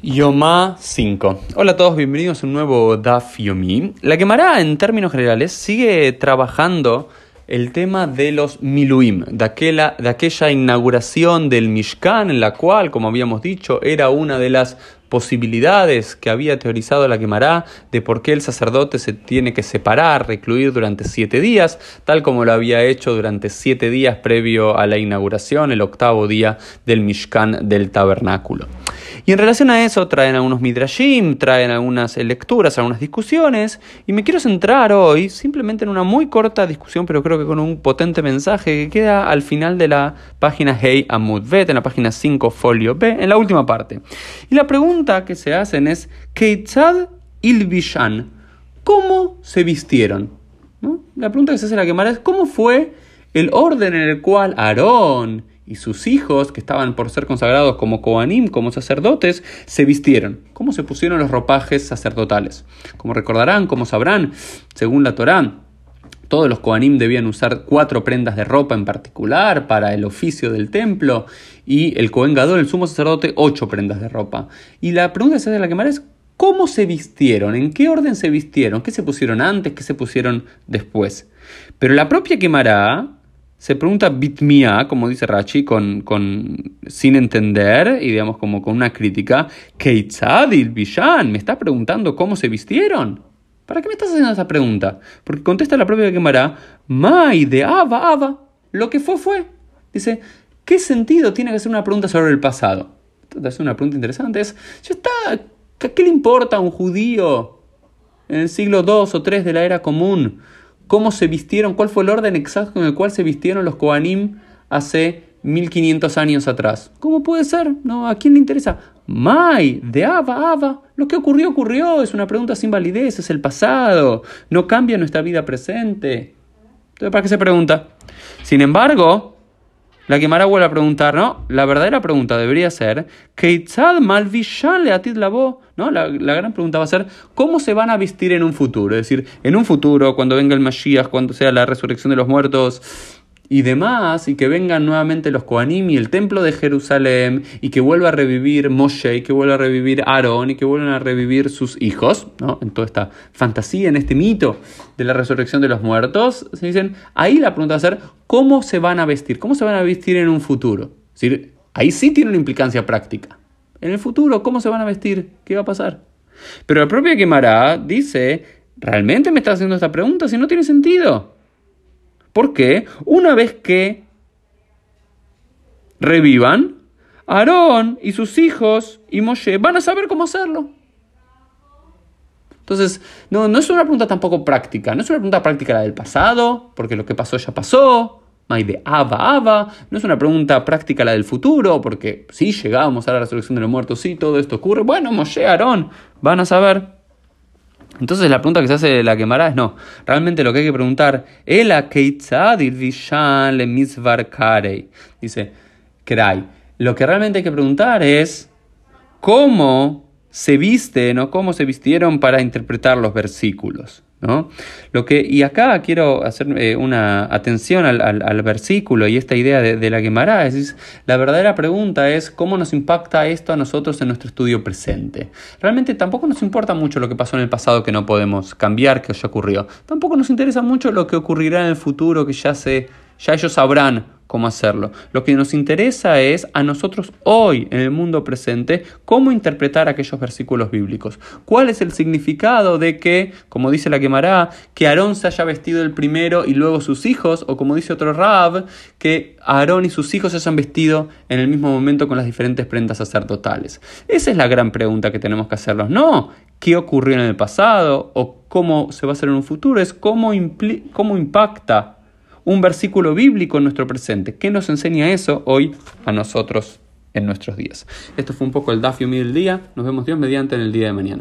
Yomá 5. Hola a todos, bienvenidos a un nuevo Daf Yomi. La Gemara, en términos generales, sigue trabajando el tema de los Miluim, de aquella, de aquella inauguración del Mishkan, en la cual, como habíamos dicho, era una de las posibilidades que había teorizado la Gemara de por qué el sacerdote se tiene que separar, recluir durante siete días, tal como lo había hecho durante siete días previo a la inauguración, el octavo día del Mishkan del tabernáculo. Y en relación a eso traen algunos midrashim, traen algunas lecturas, algunas discusiones, y me quiero centrar hoy simplemente en una muy corta discusión, pero creo que con un potente mensaje que queda al final de la página Hey Amud Bet, en la página 5 folio B, en la última parte. Y la pregunta que se hacen es, Keitzad ilvishan, ¿cómo se vistieron? La pregunta que se hace la quemar es, ¿cómo fue el orden en el cual Aarón, y sus hijos, que estaban por ser consagrados como Koanim, como sacerdotes, se vistieron. ¿Cómo se pusieron los ropajes sacerdotales? Como recordarán, como sabrán, según la Torá, todos los Koanim debían usar cuatro prendas de ropa en particular para el oficio del templo y el Kohen Gadol, el sumo sacerdote, ocho prendas de ropa. Y la pregunta que se hace la quemar es ¿cómo se vistieron? ¿En qué orden se vistieron? ¿Qué se pusieron antes? ¿Qué se pusieron después? Pero la propia quemará se pregunta bitmia, como dice Rachi, con, con, sin entender y digamos como con una crítica, Keitzadil Bishan, me está preguntando cómo se vistieron. ¿Para qué me estás haciendo esa pregunta? Porque contesta la propia Gemara, Mai de Ava Ava, lo que fue fue. Dice, ¿qué sentido tiene que hacer una pregunta sobre el pasado? Es una pregunta interesante, es, ya está, ¿qué le importa a un judío en el siglo II o III de la era común? Cómo se vistieron, cuál fue el orden exacto en el cual se vistieron los Koanim hace 1500 años atrás. ¿Cómo puede ser? ¿No? ¿A quién le interesa? Mai, de Ava, Ava. Lo que ocurrió, ocurrió. Es una pregunta sin validez, es el pasado. No cambia nuestra vida presente. Entonces, ¿para qué se pregunta? Sin embargo, la Gemara vuelve a preguntar, ¿no? La verdadera pregunta debería ser, Keitzad malvishan le atid ¿no? La, la, gran pregunta va a ser, ¿cómo se van a vestir en un futuro? Es decir, en un futuro, cuando venga el Mashiach, cuando sea la resurrección de los muertos, y demás, y que vengan nuevamente los Koanim y el templo de Jerusalén, y que vuelva a revivir Moshe, y que vuelva a revivir Aarón, y que vuelvan a revivir sus hijos, ¿no? En toda esta fantasía, en este mito de la resurrección de los muertos, se dicen, ahí la pregunta va a ser, ¿cómo se van a vestir? ¿Cómo se van a vestir en un futuro? Es ahí sí tiene una implicancia práctica. En el futuro, ¿cómo se van a vestir? ¿Qué va a pasar? Pero la propia Gemara dice, ¿realmente me estás haciendo esta pregunta si no tiene sentido? Porque una vez que revivan, Aarón y sus hijos y Moshe van a saber cómo hacerlo. Entonces, no, no es una pregunta tampoco práctica, no es una pregunta práctica la del pasado, porque lo que pasó ya pasó, hay de Ava, Ava, no es una pregunta práctica la del futuro, porque si llegamos a la resurrección de los muertos, sí, todo esto ocurre, bueno, Moshe, Aarón, van a saber. Entonces la pregunta que se hace de la quemará es no. Realmente lo que hay que preguntar, el le misvar Dice, Krai. Lo que realmente hay que preguntar es cómo se visten o cómo se vistieron para interpretar los versículos. ¿no? Lo que, y acá quiero hacer eh, una atención al, versículo y esta idea de, la Gemara. La verdadera pregunta es cómo nos impacta esto a nosotros en nuestro estudio presente. Realmente tampoco nos importa mucho lo que pasó en el pasado que no podemos cambiar, que ya ocurrió. Tampoco nos interesa mucho lo que ocurrirá en el futuro, que ya, se, ya ellos sabrán cómo hacerlo. Lo que nos interesa es a nosotros hoy, en el mundo presente, cómo interpretar aquellos versículos bíblicos. ¿Cuál es el significado de que, como dice la quemará, que Aarón se haya vestido el primero y luego sus hijos? O como dice otro Rab, que Aarón y sus hijos se hayan vestido en el mismo momento con las diferentes prendas sacerdotales. Esa es la gran pregunta que tenemos que hacernos. No, ¿qué ocurrió en el pasado? O cómo se va a hacer en un futuro. Es cómo, cómo impacta un versículo bíblico en nuestro presente. ¿Qué nos enseña eso hoy a nosotros en nuestros días? Esto fue un poco el Dafio del día. Nos vemos Dios mediante en el día de mañana.